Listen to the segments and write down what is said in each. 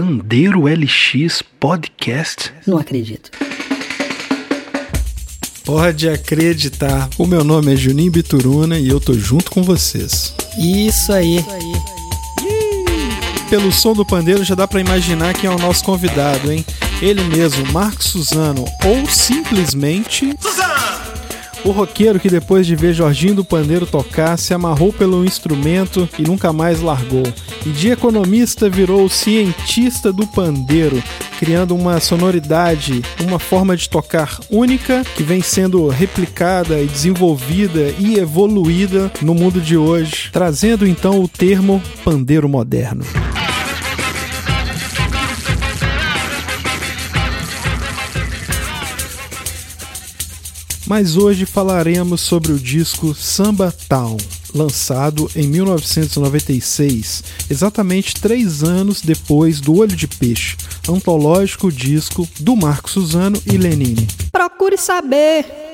Pandeiro LX Podcast? Não acredito. Pode acreditar. O meu nome é Juninho Bituruna e eu tô junto com vocês. Isso aí. Pelo som do pandeiro já dá para imaginar quem é o nosso convidado, hein? Ele mesmo, Marcos Suzano, ou simplesmente o roqueiro que depois de ver Jorginho do Pandeiro tocar, se amarrou pelo instrumento e nunca mais largou. E de economista virou cientista do pandeiro, criando uma sonoridade, uma forma de tocar única que vem sendo replicada e desenvolvida e evoluída no mundo de hoje, trazendo então o termo pandeiro moderno. Mas hoje falaremos sobre o disco Samba Town, lançado em 1996, exatamente três anos depois do Olho de Peixe, antológico disco do Marco Suzano e Lenine. Procure saber.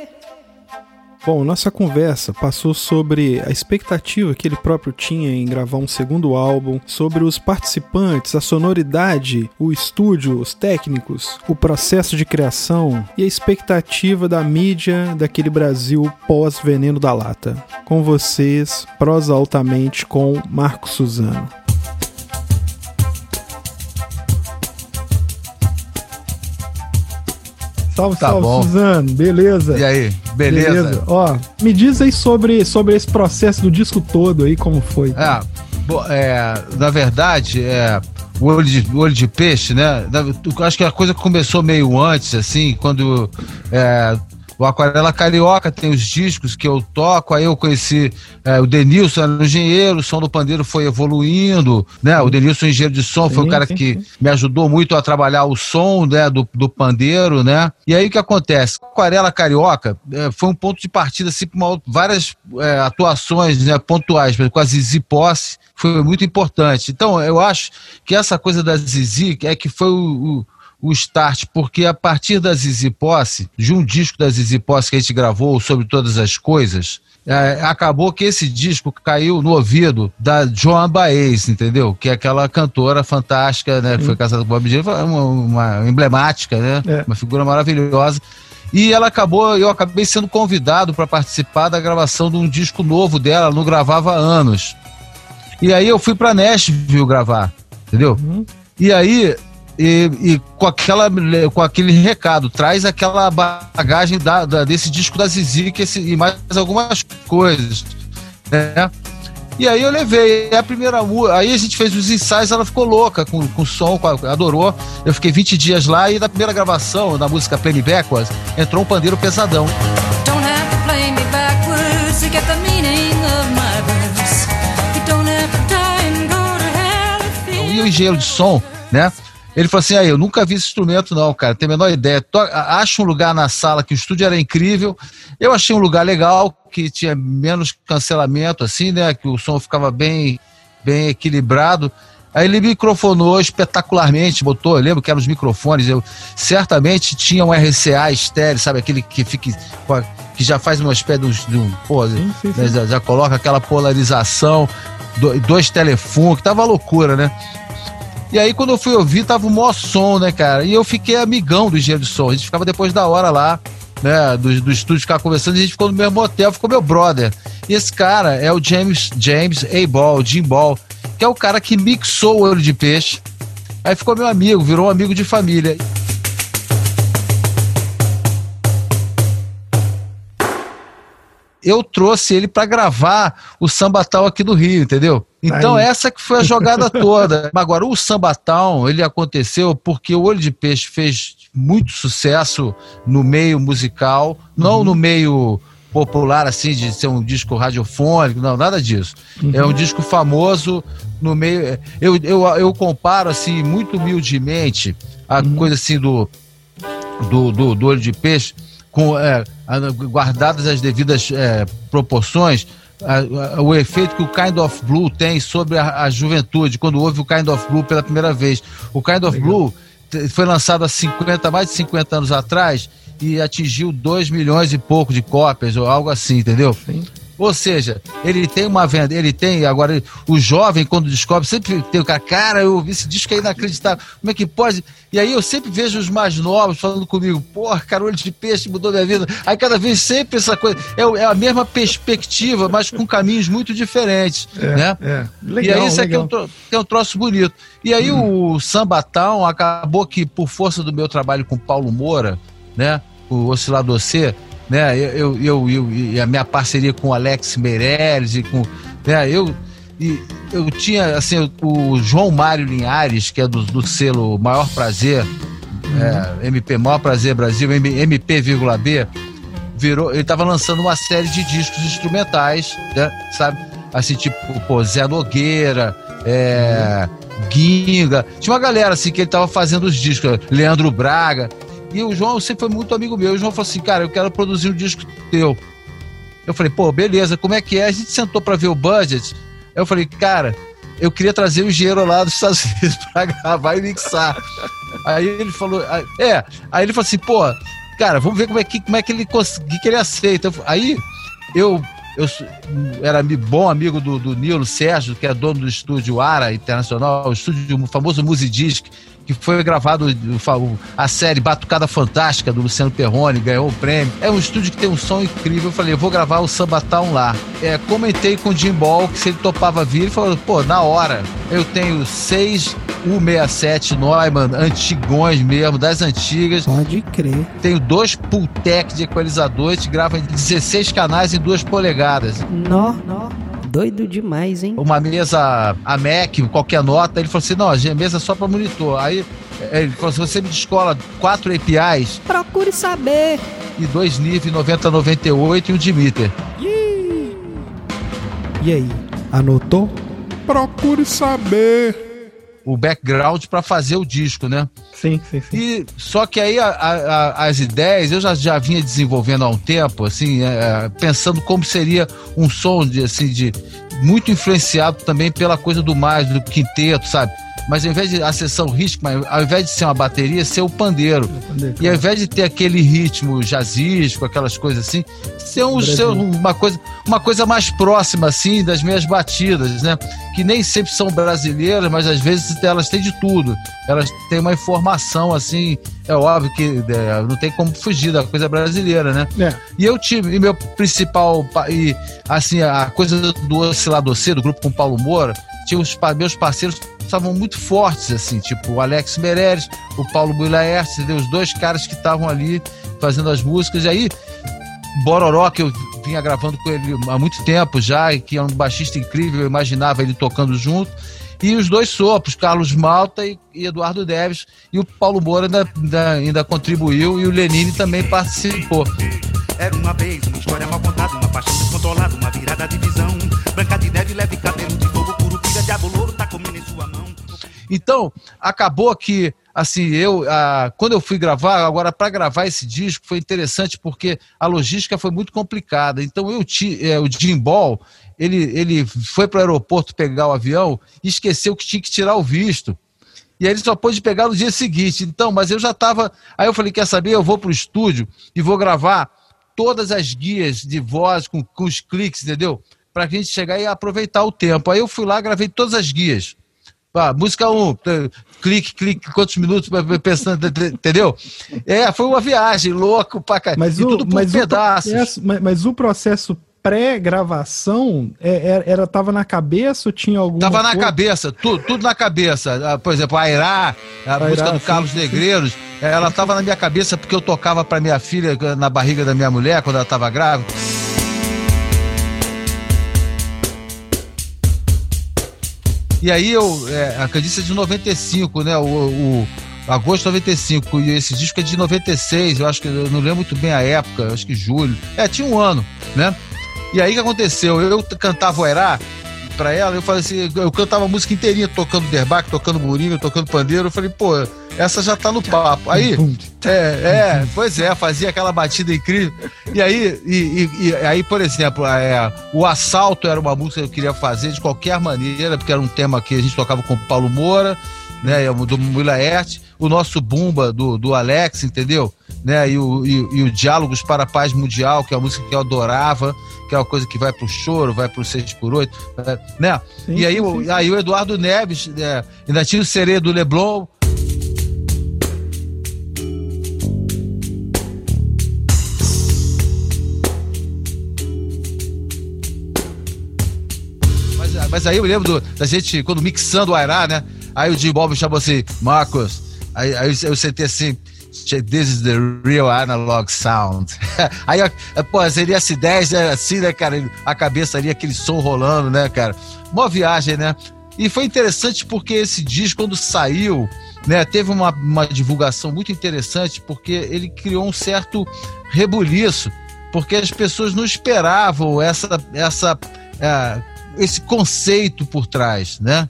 Bom, nossa conversa passou sobre a expectativa que ele próprio tinha em gravar um segundo álbum, sobre os participantes, a sonoridade, o estúdio, os técnicos, o processo de criação e a expectativa da mídia daquele Brasil pós-veneno da lata. Com vocês, prosa altamente com Marco Suzano. Salve, Tá salve, bom. Suzano. Beleza? E aí, beleza? Ó, me diz aí sobre, sobre esse processo do disco todo aí, como foi. É, bo- é, na verdade, é, o olho de, o olho de peixe, né? acho que a coisa começou meio antes, assim, quando é, o Aquarela Carioca tem os discos que eu toco, aí eu conheci é, o Denilson, era um engenheiro, o som do pandeiro foi evoluindo, né? O Denilson, engenheiro de som, foi Sim, o cara sim, que sim. me ajudou muito a trabalhar o som né, do, do pandeiro, né? E aí o que acontece? Aquarela Carioca eh, foi um ponto de partida, assim, para várias eh, atuações né, pontuais, com a Zizi Posse, foi muito importante. Então, eu acho que essa coisa da Zizi é que foi o, o o start, porque a partir da Zizi Posse, de um disco da Zizi Posse que a gente gravou sobre todas as coisas, é, acabou que esse disco caiu no ouvido da Joan Baez, entendeu? Que é aquela cantora fantástica, né? Que foi casada com o Bob Dylan, uma, uma emblemática, né? É. Uma figura maravilhosa. E ela acabou, eu acabei sendo convidado para participar da gravação de um disco novo dela, ela não gravava há anos. E aí eu fui para Nashville gravar, entendeu? Uhum. E aí, e, e com, aquela, com aquele recado, traz aquela bagagem da, da- desse disco da Zizi que esse, e mais algumas coisas, né? E aí eu levei a primeira música, aí a gente fez os ensaios, ela ficou louca com, com o som, com a- adorou. Eu fiquei 20 dias lá e na primeira gravação, da música Play Me Backwards, entrou um pandeiro pesadão. Don't have to play me backwards to get the meaning of my verse. You don't have to die and go to hell if you E o engenheiro de som, né? Ele falou assim: aí, eu nunca vi esse instrumento, não, cara, tem a menor ideia. To acha um lugar na sala que o estúdio era incrível. Eu achei um lugar legal, que tinha menos cancelamento, assim, né? Que o som ficava bem, bem equilibrado. Aí ele microfonou espetacularmente, botou, eu lembro que eram os microfones, eu certamente tinha um RCA estéreo, sabe, aquele que fica que já faz uma espécie de um, de um pô, Sim, sim, né, sim. já, já coloca aquela polarização, do- dois telefones, que tava loucura, né? E aí, quando eu fui ouvir, tava o maior som, né, cara? E eu fiquei amigão do engenheiro de som. A gente ficava depois da hora lá, né, do, do estúdio, ficar conversando, a gente ficou no mesmo hotel, ficou meu brother. E esse cara é o James, James A. Ball, Jim Ball, que é o cara que mixou o olho de peixe. Aí ficou meu amigo, virou um amigo de família. eu trouxe ele para gravar o Sambatal aqui do Rio, entendeu? Então Aí. essa que foi a jogada toda. Agora o Sambatal, ele aconteceu porque o Olho de Peixe fez muito sucesso no meio musical, não no meio popular assim de ser um disco radiofônico, não, nada disso. É um disco famoso no meio eu, eu, eu comparo assim muito humildemente a coisa assim do do, do, do olho de peixe, com, é, guardadas as devidas é, proporções, a- a- o efeito que o Kind of Blue tem sobre a, a juventude, quando houve o Kind of Blue pela primeira vez. O Kind of Blue te- foi lançado há 50, mais de 50 anos atrás e atingiu 2 milhões e pouco de cópias, ou algo assim, entendeu? Sim. Ou seja, ele tem uma venda, ele tem, agora, o jovem, quando descobre, sempre tem o cara, cara, eu ouvi esse disco é inacreditável, como é que pode? E aí eu sempre vejo os mais novos falando comigo, porra, cara, olho de peixe mudou minha vida. Aí cada vez sempre essa coisa, é, é a mesma perspectiva, mas com caminhos muito diferentes, né? É. e Legal, aí isso aqui é um, legal. tro- que é um troço bonito. E aí o Samba Town acabou que, por força do meu trabalho com Paulo Moura, né? O Oscilador C, né? Eu, eu, eu, e a minha parceria com o Alex Meirelles e com. Né, eu, e eu tinha, assim, o João Mário Linhares, que é do, do selo Maior Prazer, é, MP Maior Prazer Brasil, MP,B, virou, ele tava lançando uma série de discos instrumentais, né, sabe? Assim, tipo, pô, Zé Nogueira, é, Guinga. Tinha uma galera assim que ele tava fazendo os discos, Leandro Braga. E o João sempre foi muito amigo meu. O João falou assim: cara, eu quero produzir um disco teu. Eu falei, pô, beleza, como é que é? A gente sentou pra ver o budget. Eu falei, cara, eu queria trazer o engenheiro lá dos Estados Unidos pra gravar e mixar. Aí ele falou, é, aí ele falou assim, pô, cara, vamos ver como é que, como é que ele conseguir que ele aceita. Aí eu, eu era bom amigo do, do Nilo Sérgio, que é dono do estúdio Ara Internacional, o estúdio o famoso Musidisc, que foi gravado a série Batucada Fantástica do Luciano Perrone, ganhou o prêmio. É um estúdio que tem um som incrível. Eu falei, eu vou gravar o Samba Town lá. É, comentei com o Jim Ball que se ele topava vir, ele falou, pô, na hora. Eu tenho seis U67 Neumann, antigões mesmo, das antigas. Pode crer. Tenho dois Pultec de equalizador, a gente grava em 16 canais em 2 polegadas. Nó, nó. Doido demais, hein? Uma mesa a Mac, qualquer nota. Ele falou assim: não, a mesa é só para monitor. Aí eh, ele falou assim: você me descola quatro APIs Procure saber. e dois níveis 9098 e um Dimeter. E aí, anotou? Procure saber. O background para fazer o disco, né? Sim, sim, sim. E só que aí a- a- as ideias eu já, já vinha desenvolvendo há um tempo, assim, é, é, pensando como seria um som de, assim, de muito influenciado também pela coisa do mais, do quinteto, sabe? Mas ao invés de a sessão rítmica, ao invés de ser uma bateria, ser o pandeiro. E ao invés de ter aquele ritmo jazzístico, aquelas coisas assim, ser, um, ser uma, coisa, uma coisa mais próxima, assim, das minhas batidas, né? Que nem sempre são brasileiras, mas às vezes elas têm de tudo. Elas têm uma informação, assim, é óbvio que é, não tem como fugir da coisa brasileira, né? É. E eu tive, e meu principal, pa- e assim, a coisa do Oscilador C, do grupo com Paulo Moura, tinha os meus parceiros estavam muito fortes, assim, tipo o Alex Meirelles, o Paulo entendeu? Os dois caras que estavam ali fazendo as músicas. E aí, Bororó, que eu vinha gravando com ele há muito tempo já, e que é um baixista incrível, eu imaginava ele tocando junto. E os dois sopros, Carlos Malta e, e Eduardo Neves. E o Paulo Moura ainda, ainda, ainda contribuiu e o Lenine também participou. Era uma vez uma história mal contada, uma paixão descontrolada, uma virada de Então, acabou que, assim, eu, ah, quando eu fui gravar, agora para gravar esse disco foi interessante porque a logística foi muito complicada. Então, eu é, o Jim Ball, ele, ele foi para o aeroporto pegar o avião e esqueceu que tinha que tirar o visto. E aí ele só pôde pegar no dia seguinte. Então, mas eu já estava. Aí eu falei: quer saber? Eu vou para o estúdio e vou gravar todas as guias de voz com, com os cliques, entendeu? Para a gente chegar e aproveitar o tempo. Aí eu fui lá, gravei todas as guias. Ah, música 1, um, clique, clique, quantos minutos, pensando, entendeu? É, foi uma viagem, louco pra caralho. Mas e o, tudo por mas, o pedaços. processo, mas, mas o processo pré-gravação é, era, era- tava na cabeça ou tinha alguma Tava na coisa? cabeça, tudo, tudo na cabeça. Ah, Por exemplo, a Airá, a Airá, música do sim, Carlos sim. Negreiros, ela tava na minha cabeça porque eu tocava pra minha filha na barriga da minha mulher quando ela tava grávida. E aí eu, é, a Candice é de 95, né? O, o agosto de 95, e esse disco é de 96, eu acho que eu não lembro muito bem a época, acho que julho. É, tinha um ano, né? E aí o que aconteceu? Eu cantava o Airá pra ela, eu falei assim, eu cantava a música inteirinha, tocando derbaque, tocando burinho, tocando pandeiro, eu falei, pô, essa já tá no papo. Aí, é, é, pois é, fazia aquela batida incrível. E aí, e, e- e aí por exemplo, é, o Assalto era uma música que eu queria fazer de qualquer maneira, porque era um tema que a gente tocava com o Paulo Moura, né, do Mulaert, o nosso Bumba do, do Alex, entendeu? né? E o, e, e o Diálogos para a Paz Mundial, que é uma música que eu adorava, que é uma coisa que vai pro choro, vai pro 6 por 8 né? Sim, e aí, sim, o, sim. aí o Eduardo Neves, né? ainda tinha o Serê do Leblon, Mas, aí eu lembro do- da gente, quando mixando o Airá, né? Aí o Jim Bob chamou assim, Marcos. Aí, aí eu eu sentei assim, this is the real analog sound. aí, pô, seria S10, né? assim, né, cara? A cabeça ali, aquele som rolando, né, cara? Uma viagem, né? E foi interessante porque esse disco, quando saiu, né, teve uma, uma divulgação muito interessante, porque ele criou um certo rebuliço, porque as pessoas não esperavam essa, essa, é, esse conceito por trás, né?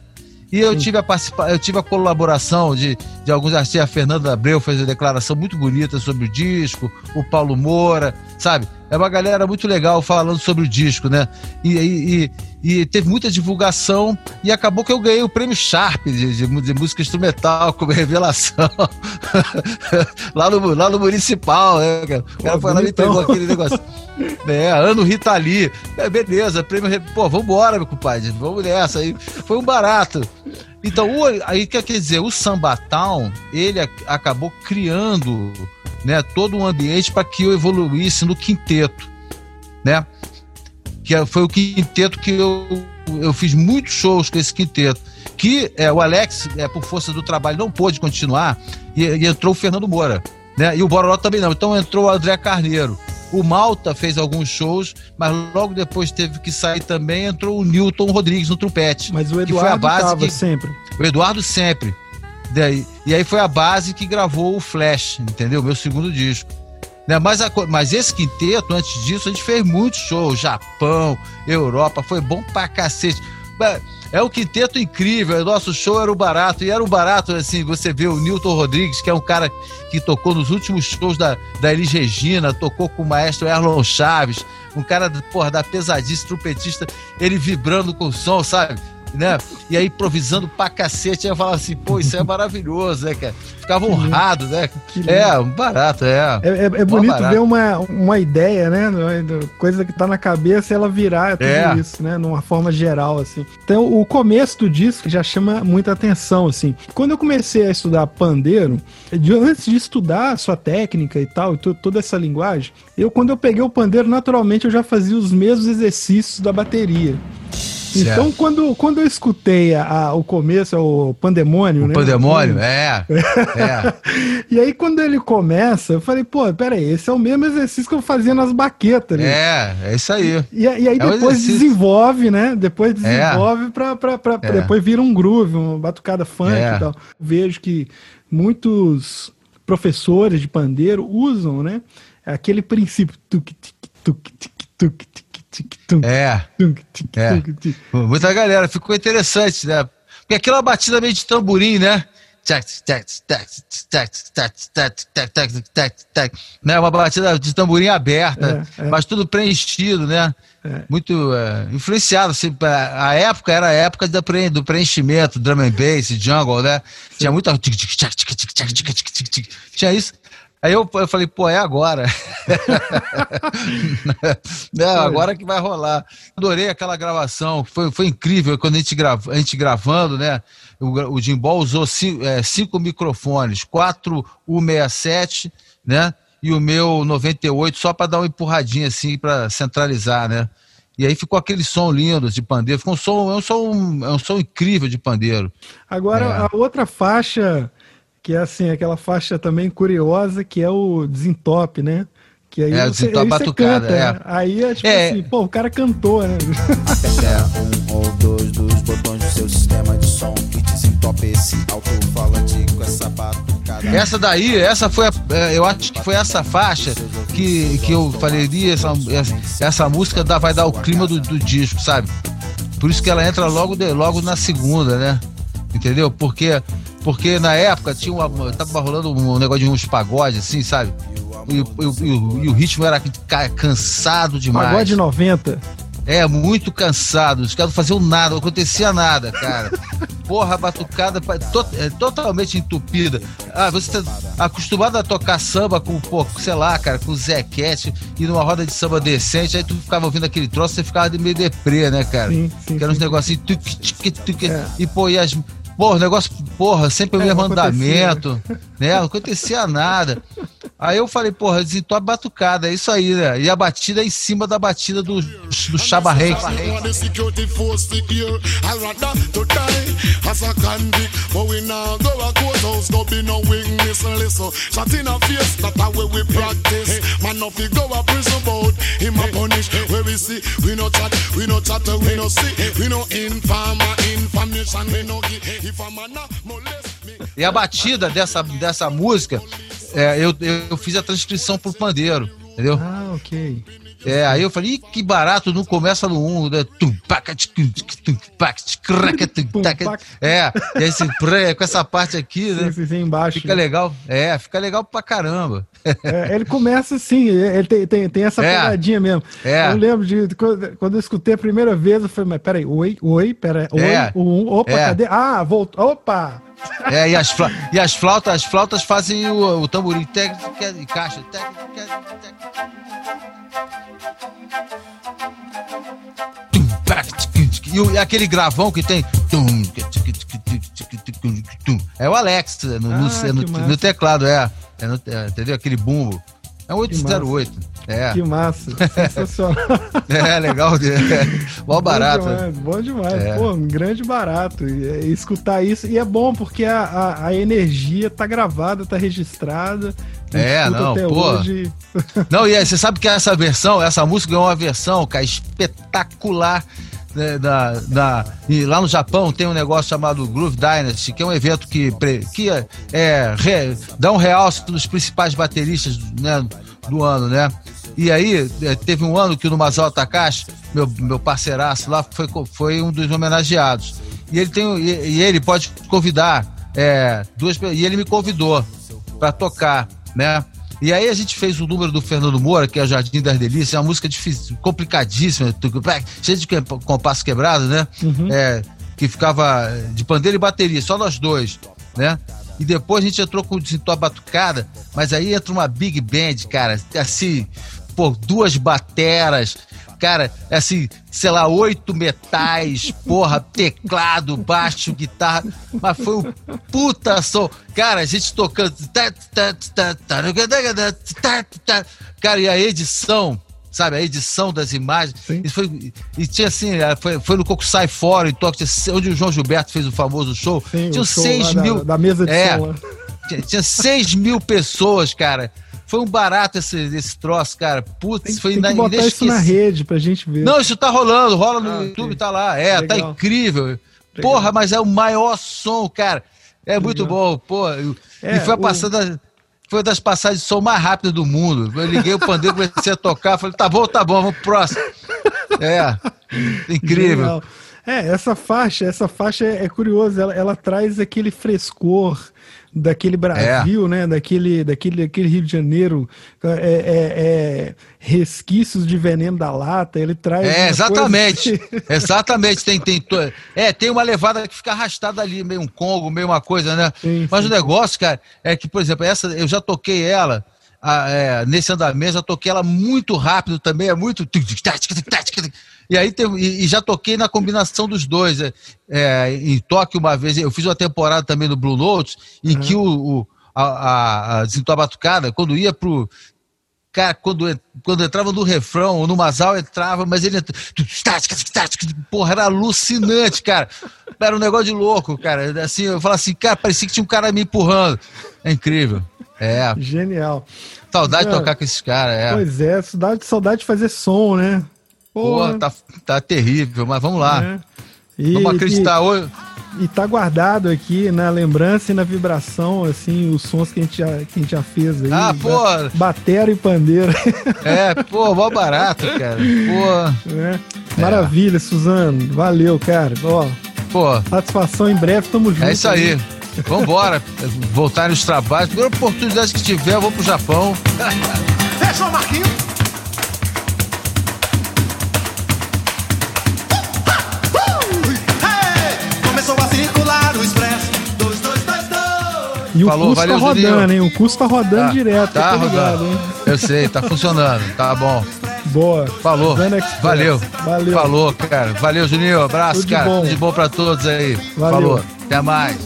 E eu tive, a participa eu tive a colaboração de, de alguns artistas. A Fernanda Abreu fez uma declaração muito bonita sobre o disco, o Paulo Moura, sabe? É uma galera muito legal falando sobre o disco, né? E, e, e- e teve muita divulgação e acabou que eu ganhei o prêmio Sharp de, de de música instrumental como revelação lá, no, lá no Municipal, né? O cara Pô, foi lá e pegou aquele negócio. É, ano Rita Lee. É, beleza, prêmio. Pô, vambora, meu compadre. Vamos nessa. Aí foi um barato. Então, o, aí quer dizer, o Sambatown, ele ac- acabou criando né, todo um ambiente para que eu evoluísse no quinteto, né? Que é- foi o quinteto que eu, eu fiz muitos shows com esse quinteto. Que é, o Alex, é, por força do trabalho, não pôde continuar e, e entrou o Fernando Moura. Né? E o Bororó também não. Então entrou o André Carneiro. O Malta fez alguns shows, mas logo depois teve que sair também. Entrou o Newton Rodrigues no trompete. Mas o que foi a Eduardo base que- sempre. o Eduardo sempre. Daí, e aí foi a base que gravou o Flash, entendeu? Meu segundo disco. Né? Mas, a mas esse quinteto, antes disso, a gente fez muitos shows. Japão, Europa, foi bom pra cacete. É um quinteto incrível. O nosso show era o barato. E era o barato, assim, você vê o Newton Rodrigues, que é um cara que tocou nos últimos shows da, da Elis Regina, tocou com o maestro Erlon Chaves, um cara, porra, da pesadice, trompetista, ele vibrando com o som, sabe? Né? E aí improvisando pra cacete, aí eu falava assim, pô, isso é maravilhoso, né, cara? Ficava honrado, né? É, barato, é. É, é- é bonito barato. ver uma, uma ideia, né? Coisa que tá na cabeça e ela virar tudo É. isso, né? Numa forma geral, assim. Então, o começo do disco já chama muita atenção, assim. Quando eu comecei a estudar pandeiro, de- antes de estudar a sua técnica e tal, e to- toda essa linguagem, eu, quando eu peguei o pandeiro, naturalmente eu já fazia os mesmos exercícios da bateria. Então, quando, quando eu escutei a- a- o começo, o pandemônio, O né? pandemônio, é. É. E aí, quando ele começa, eu falei, pô, peraí, esse é o mesmo exercício que eu fazia nas baquetas. né? É, é isso aí. E, e aí É depois desenvolve, né? Depois desenvolve pra, pra, pra, pra- É. depois vira um groove, uma batucada funk É. e tal. Vejo que muitos professores de pandeiro usam, né? Aquele princípio. Tuk, tuk, tuk, tic, tuk, é. é. Muita galera, ficou interessante, né? Porque aquela batida meio de tamborim, né? Né? Uma batida de tamborim aberta, é, é. mas tudo preenchido, né? É. Muito é, influenciado. Assim, a época era a época do preenchimento, drum and bass, jungle, né? Tinha muita. Tinha isso. Aí eu, eu falei, pô, é agora. Não, agora que vai rolar. Adorei aquela gravação, foi, foi incrível quando a gente, grava, a gente gravando, né? O, o usou cinco, é, cinco microfones, quatro U67, né? E o meu 98, só para dar uma empurradinha assim, para centralizar, né? E aí ficou aquele som lindo de pandeiro. Ficou um som, é um som, é um som incrível de pandeiro. Agora, É. a outra faixa, que é assim, aquela faixa também curiosa, que é o desentope, né? Que aí É, o você, desentope aí você batucada, canta, é. né? Aí é tipo É. assim, pô, o cara cantou, né? Aperta um ou dois dos botões do seu sistema de som que desentope esse alto-falante com essa batucada. Essa daí, essa foi a, é, eu acho que foi essa faixa que, que eu falei, "Ih, essa, essa, essa música dá, vai dar o clima do, do disco, sabe? Por isso que ela entra logo, de- logo na segunda, né? Entendeu? Porque, porque na época tinha uma, tava rolando um negócio de uns pagodes, assim, sabe? E, o- e e e o ritmo era ca- cansado demais. Pagode 90. É, muito cansado. Os caras não faziam nada, não acontecia nada, cara. porra, batucada to- é, totalmente entupida. Ah, você tá acostumado a tocar samba com, pô, sei lá, cara, com Zequete e numa roda de samba decente, aí tu ficava ouvindo aquele troço, você ficava de meio deprê, né, cara? Sim, sim, que eram uns negocinhos. tuc, tuc, É. E, pô, e as. Porra, o negócio, porra, sempre o É, mesmo acontecia. andamento, né? Não acontecia nada. Aí eu falei, porra, desentope batucada, é isso aí, né? E a batida é em cima da batida do, do Chaba Reis. E a batida dessa, dessa música, é, eu, eu fiz a transcrição pro pandeiro, entendeu? Ah, ok. É, aí eu falei, que barato, não começa no 1, né? Tum, paca, tch, tum, tch, tum, paca, tch, craca, tum, Pum, taca. paca. É, e esse com essa parte aqui, né? sim, sim, embaixo. Fica legal. É, fica legal pra caramba. É, ele começa assim, ele tem, tem, tem essa É. pegadinha mesmo. É. Eu lembro de quando, quando eu escutei a primeira vez, eu falei, mas peraí, oi, oi, peraí, oi, É. um, opa, É. cadê? Ah, voltou, opa! É, e as, fla- e as flautas, as flautas fazem o, o tamborim tec, tec, e caixa. Tec, tec, tec. E, o- e aquele gravão que tem. É o Alex no, no- Ah, no- que no massa. teclado, é. É no- é, entendeu? Aquele bumbo. É um 808. É, Que massa, sensacional. é legal. É, mó barato. Bom demais, bom demais. É. Pô, um grande barato. E, e escutar isso. E é bom porque a, a, a energia tá gravada, tá registrada. É, não, até pô. hoje. Não, e aí, você sabe que essa versão, essa música é uma versão, cara, espetacular. né, da, da- e lá no Japão tem um negócio chamado Groove Dynasty, que é um evento que, que é, é, re- dá um realce dos principais bateristas né, do ano, né? E aí, é, teve um ano que o Masao Takashi, meu, meu parceiraço lá, foi, foi um dos homenageados. E ele, tem, e, e ele pode convidar é, duas E ele me convidou para tocar, né? E aí a gente fez o número do Fernando Moura, que é o Jardim das Delícias, é uma música difícil, complicadíssima, cheia de compasso quebrado, né? É, que ficava de pandeiro e bateria, só nós dois, né? E depois a gente entrou com o desentor batucada, mas aí entra uma big band, cara, assim, pô, duas bateras, cara, assim, sei lá, oito metais, porra, teclado, baixo, guitarra, mas foi um puta som. Cara, a gente tocando. Cara, e a edição, sabe, a edição das imagens. Sim. E, foi, e tinha assim, foi, foi no Cocussai Fora, em Tóquio, onde o João Gilberto fez o famoso show. Sim, tinha o show 6 lá da- mil. da mesa de é, som tinha 6 mil pessoas, cara. Foi um barato esse, esse troço, cara. Putz, Tem, foi tem que ina- botar isso na rede pra gente ver. Não, isso tá rolando, rola no Ah. YouTube, tá lá. É, tá Legal. incrível. Porra, mas é o maior som, cara. É muito bom, pô. E É, e foi a o- passada. Foi das passagens de som mais rápidas do mundo. Eu liguei o pandeiro, comecei a tocar, falei, tá bom, tá bom, vamos pro próximo. É, incrível. Genial. É, essa faixa, essa faixa é, é curiosa, ela, ela traz aquele frescor daquele Brasil, né? Daquele, daquele, daquele Rio de Janeiro, é, é- é resquícios de veneno da lata. Ele traz. É, exatamente. coisa- Exatamente. Tem, tem, é, tem uma levada que fica arrastada ali, meio um Congo, meio uma coisa, né? Sim, Mas sim. o negócio, cara, é que, por exemplo, essa eu já toquei ela. ah, é, nesse andamento, já toquei ela muito rápido também, é muito. E aí tem, e, já toquei na combinação dos dois. É, é, em Tóquio, uma vez, eu fiz uma temporada também no Blue Notes, em que o, o- a, a, a Batucada, quando ia pro. Cara, quando, quando entrava no refrão, ou no Masal entrava, mas ele entrava. Porra, era alucinante, cara. Era um negócio de louco, cara. Assim, eu falava assim, cara, parecia que tinha um cara me empurrando. É incrível. É. Genial. Saudade de tocar com esses caras, é. Pois é, saudade, saudade de fazer som, né? Porra, tá, tá terrível, mas vamos lá. né? E- Vamos acreditar hoje. E, e tá guardado aqui na lembrança e na vibração, assim, os sons que a gente já, que a gente já fez aí. Ah, pô. Batera e pandeira. É, pô, mó barato, cara. Pô, né? Maravilha, Suzano. Valeu, cara. Ó, pô. satisfação em breve, tamo junto. É isso aí. Vambora. Voltar nos trabalhos. Primeira oportunidade que tiver, eu vou pro Japão. Fechou, Marquinhos? O Falou, curso valeu, tá rodando, Juninho. hein? O curso tá rodando Tá, direto, tá tá ligado, rodando. hein? Eu sei, tá funcionando. Tá bom. Boa. Falou. Valeu. Valeu. Falou, cara. Valeu, Juninho. Abraço, Tudo cara. bom. Tudo de bom pra todos aí. Valeu. Falou. Até mais.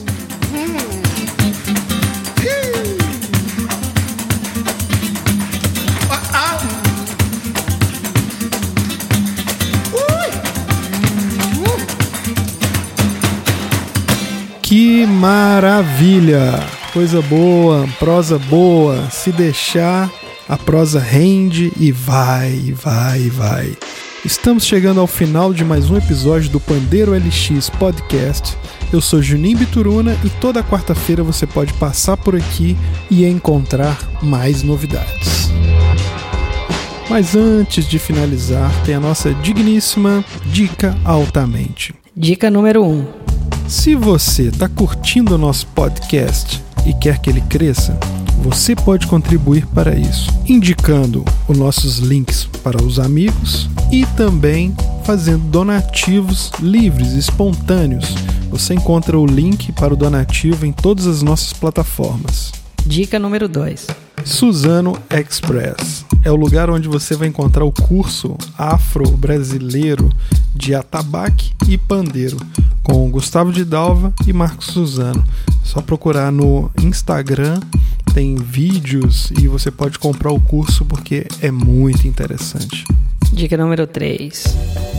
Que maravilha! Coisa boa, prosa boa. Se deixar, a prosa rende e vai, vai, vai. Estamos chegando ao final de mais um episódio do Pandeiro LX Podcast. Eu sou Juninho Bituruna e toda quarta-feira você pode passar por aqui e encontrar mais novidades. Mas antes de finalizar, tem a nossa digníssima Dica Altamente. Dica número 1. Um. Se você está curtindo o nosso podcast e quer que ele cresça, você pode contribuir para isso, indicando os nossos links para os amigos e também fazendo donativos livres, espontâneos. Você encontra o link para o donativo em todas as nossas plataformas. Dica número 2. Suzano Express é o lugar onde você vai encontrar o curso afro-brasileiro de atabaque e pandeiro com Gustavo de Dalva e Marcos Suzano. Só procurar no Instagram, tem vídeos e você pode comprar o curso porque é muito interessante. Dica número 3.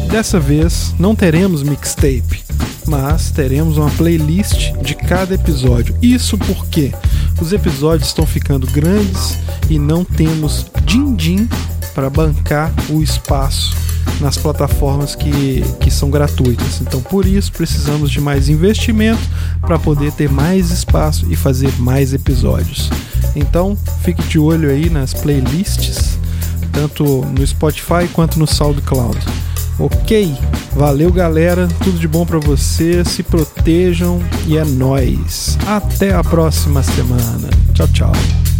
Dessa vez não teremos mixtape, mas teremos uma playlist de cada episódio. Isso porque os episódios estão ficando grandes e não temos din-din para bancar o espaço nas plataformas que, que são gratuitas. Então, por isso, precisamos de mais investimento para poder ter mais espaço e fazer mais episódios. Então, fique de olho aí nas playlists, tanto no Spotify quanto no SoundCloud. Ok? Valeu, galera. Tudo de bom para você. Se protejam e é nóis. Até a próxima semana. Tchau, tchau.